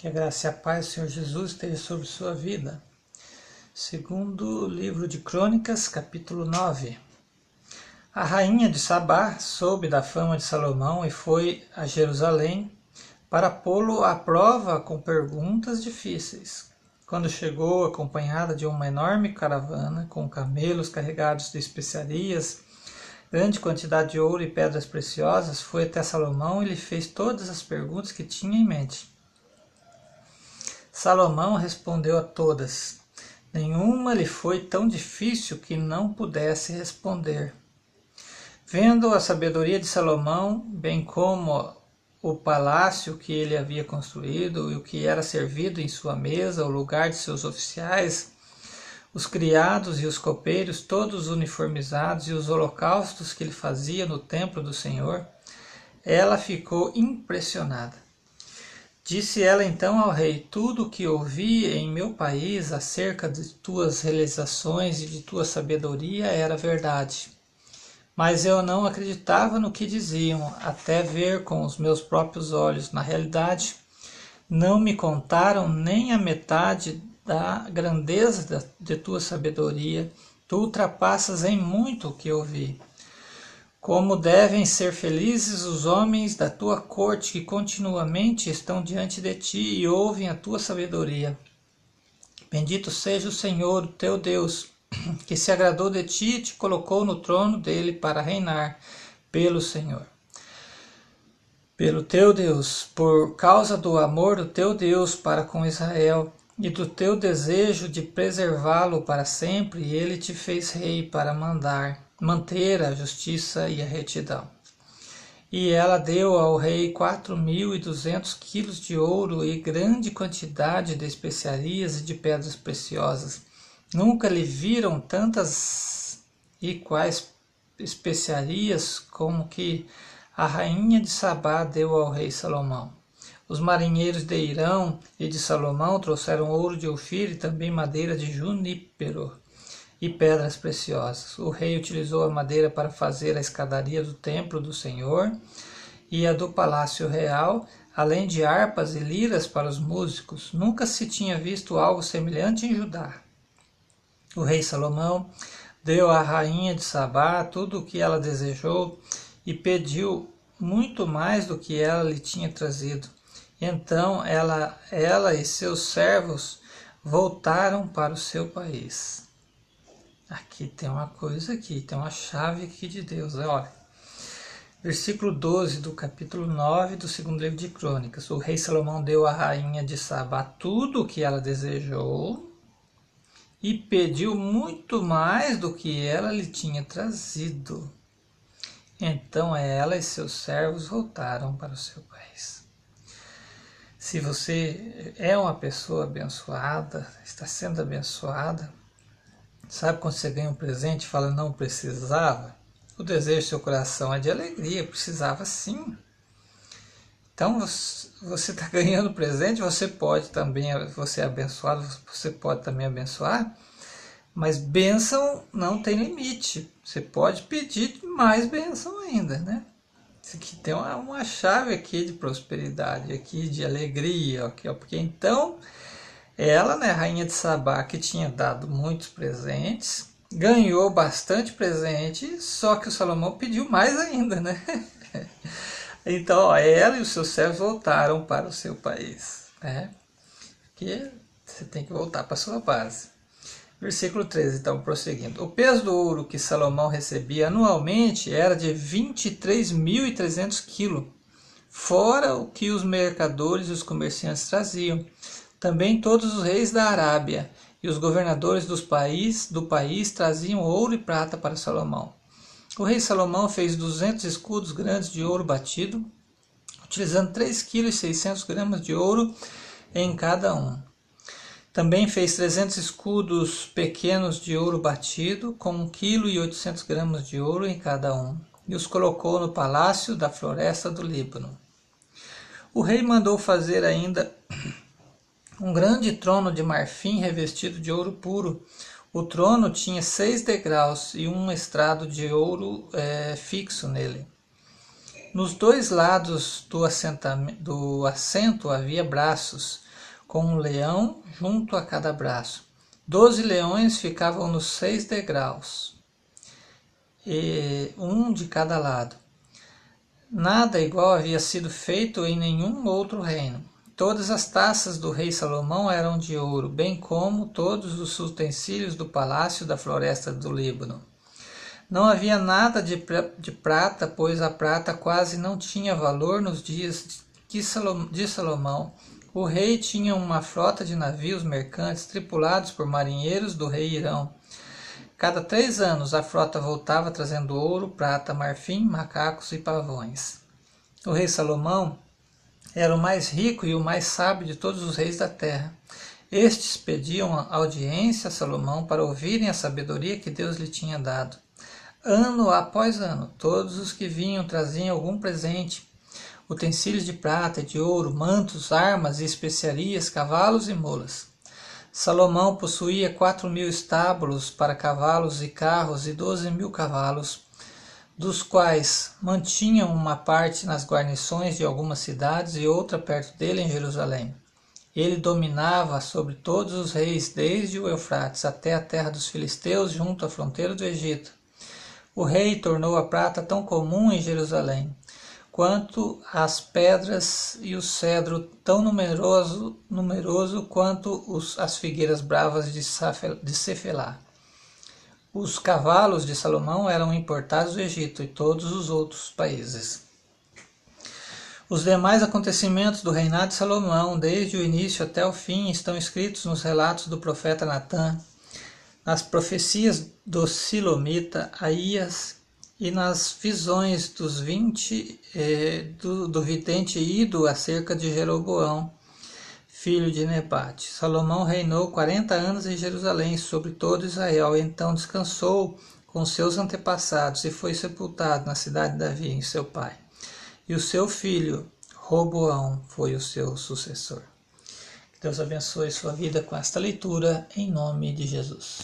Que a graça e a paz do Senhor Jesus esteja sobre sua vida. Segundo livro de Crônicas, capítulo 9. A rainha de Sabá soube da fama de Salomão e foi a Jerusalém para pô-lo à prova com perguntas difíceis. Quando chegou acompanhada de uma enorme caravana com camelos carregados de especiarias, grande quantidade de ouro e pedras preciosas, foi até Salomão e lhe fez todas as perguntas que tinha em mente. Salomão respondeu a todas. Nenhuma lhe foi tão difícil que não pudesse responder. Vendo a sabedoria de Salomão, bem como o palácio que ele havia construído e o que era servido em sua mesa, o lugar de seus oficiais, os criados e os copeiros, todos uniformizados, e os holocaustos que ele fazia no templo do Senhor, ela ficou impressionada. Disse ela então ao rei: Tudo o que ouvi em meu país acerca de tuas realizações e de tua sabedoria era verdade. Mas eu não acreditava no que diziam, até ver com os meus próprios olhos. Na realidade, não me contaram nem a metade da grandeza de tua sabedoria. Tu ultrapassas em muito o que ouvi. Como devem ser felizes os homens da tua corte que continuamente estão diante de ti e ouvem a tua sabedoria. Bendito seja o Senhor, teu Deus, que se agradou de ti e te colocou no trono dele para reinar pelo Senhor. Pelo teu Deus, por causa do amor do teu Deus para com Israel e do teu desejo de preservá-lo para sempre, ele te fez rei para mandar manter a justiça e a retidão. E ela deu ao rei quatro mil e duzentos quilos de ouro e grande quantidade de especiarias e de pedras preciosas. Nunca lhe viram tantas e quais especiarias como que a rainha de Sabá deu ao rei Salomão. Os marinheiros de Irão e de Salomão trouxeram ouro de Ofir e também madeira de junípero e pedras preciosas. O rei utilizou a madeira para fazer a escadaria do templo do Senhor e a do palácio real, além de harpas e liras para os músicos. Nunca se tinha visto algo semelhante em Judá. O rei Salomão deu à rainha de Sabá tudo o que ela desejou e pediu muito mais do que ela lhe tinha trazido. Então ela, ela e seus servos voltaram para o seu país. Aqui tem uma coisa aqui, tem uma chave aqui de Deus, olha. Versículo 12 do capítulo 9 do segundo livro de Crônicas. O rei Salomão deu à rainha de Sabá tudo o que ela desejou e pediu muito mais do que ela lhe tinha trazido. Então ela e seus servos voltaram para o seu país. Se você é uma pessoa abençoada, está sendo abençoada, Sabe quando você ganha um presente e fala não precisava? O desejo do seu coração é de alegria, precisava sim. Então você está ganhando presente, você pode também, você é abençoado, você pode também abençoar, mas bênção não tem limite. Você pode pedir mais bênção ainda, né? Isso aqui tem uma, uma chave aqui de prosperidade, aqui de alegria, aqui, ó, porque então ela, né, rainha de Sabá, que tinha dado muitos presentes, ganhou bastante presente, só que o Salomão pediu mais ainda, né? Então, ó, ela e os seus servos voltaram para o seu país, né? Porque você tem que voltar para a sua base. Versículo 13, então, prosseguindo. O peso do ouro que Salomão recebia anualmente era de 23.300 quilos, fora o que os mercadores e os comerciantes traziam. Também todos os reis da Arábia e os governadores dos país, do país traziam ouro e prata para Salomão. O rei Salomão fez 200 escudos grandes de ouro batido, utilizando 3,6 kg de ouro em cada um. Também fez 300 escudos pequenos de ouro batido, com 1,8 kg de ouro em cada um, e os colocou no palácio da floresta do Líbano. O rei mandou fazer ainda um grande trono de marfim revestido de ouro puro. O trono tinha seis degraus e um estrado de ouro é, fixo nele. Nos dois lados do, do assento havia braços, com um leão junto a cada braço. Doze leões ficavam nos seis degraus, e um de cada lado. Nada igual havia sido feito em nenhum outro reino. Todas as taças do rei Salomão eram de ouro, bem como todos os utensílios do palácio da floresta do Líbano. Não havia nada de, de prata, pois a prata quase não tinha valor nos dias de Salomão. O rei tinha uma frota de navios mercantes tripulados por marinheiros do rei Irão. Cada três anos a frota voltava trazendo ouro, prata, marfim, macacos e pavões. O rei Salomão era o mais rico e o mais sábio de todos os reis da terra. Estes pediam audiência a Salomão para ouvirem a sabedoria que Deus lhe tinha dado. Ano após ano, todos os que vinham traziam algum presente, utensílios de prata e de ouro, mantos, armas e especiarias, cavalos e mulas. Salomão possuía quatro mil estábulos para cavalos e carros e doze mil cavalos, dos quais mantinham uma parte nas guarnições de algumas cidades e outra perto dele em Jerusalém. Ele dominava sobre todos os reis, desde o Eufrates até a terra dos filisteus, junto à fronteira do Egito o rei tornou a prata tão comum em Jerusalém, quanto as pedras e o cedro tão numeroso, numeroso quanto os, as figueiras bravas de, de Cefelá. Os cavalos de Salomão eram importados do Egito e todos os outros países. Os demais acontecimentos do reinado de Salomão, desde o início até o fim, estão escritos nos relatos do profeta Natã, nas profecias do Silomita Aías e nas visões dos vinte eh, do, do vidente Ido acerca de Jeroboão, filho de Nebate. Salomão reinou quarenta anos em Jerusalém sobre todo Israel, e então descansou com seus antepassados e foi sepultado na cidade de Davi, em seu pai. E o seu filho, Roboão, foi o seu sucessor. Que Deus abençoe sua vida com esta leitura, em nome de Jesus.